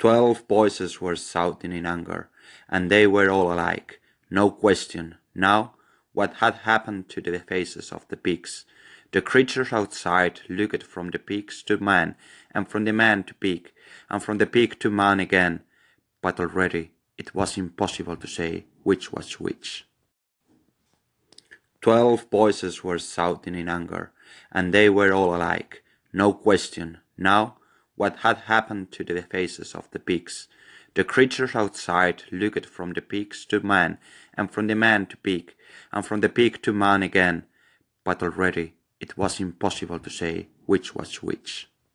Twelve voices were shouting in anger, and they were all alike. No question, now, what had happened to the faces of the pigs. The creatures outside looked from the pigs to man, and from the man to pig, and from the pig to man again, but already it was impossible to say which was which. Twelve voices were shouting in anger, and they were all alike. No question, now, what had happened to the faces of the pigs. The creatures outside looked from the pigs to man, and from the man to pig, and from the pig to man again, but already it was impossible to say which was which.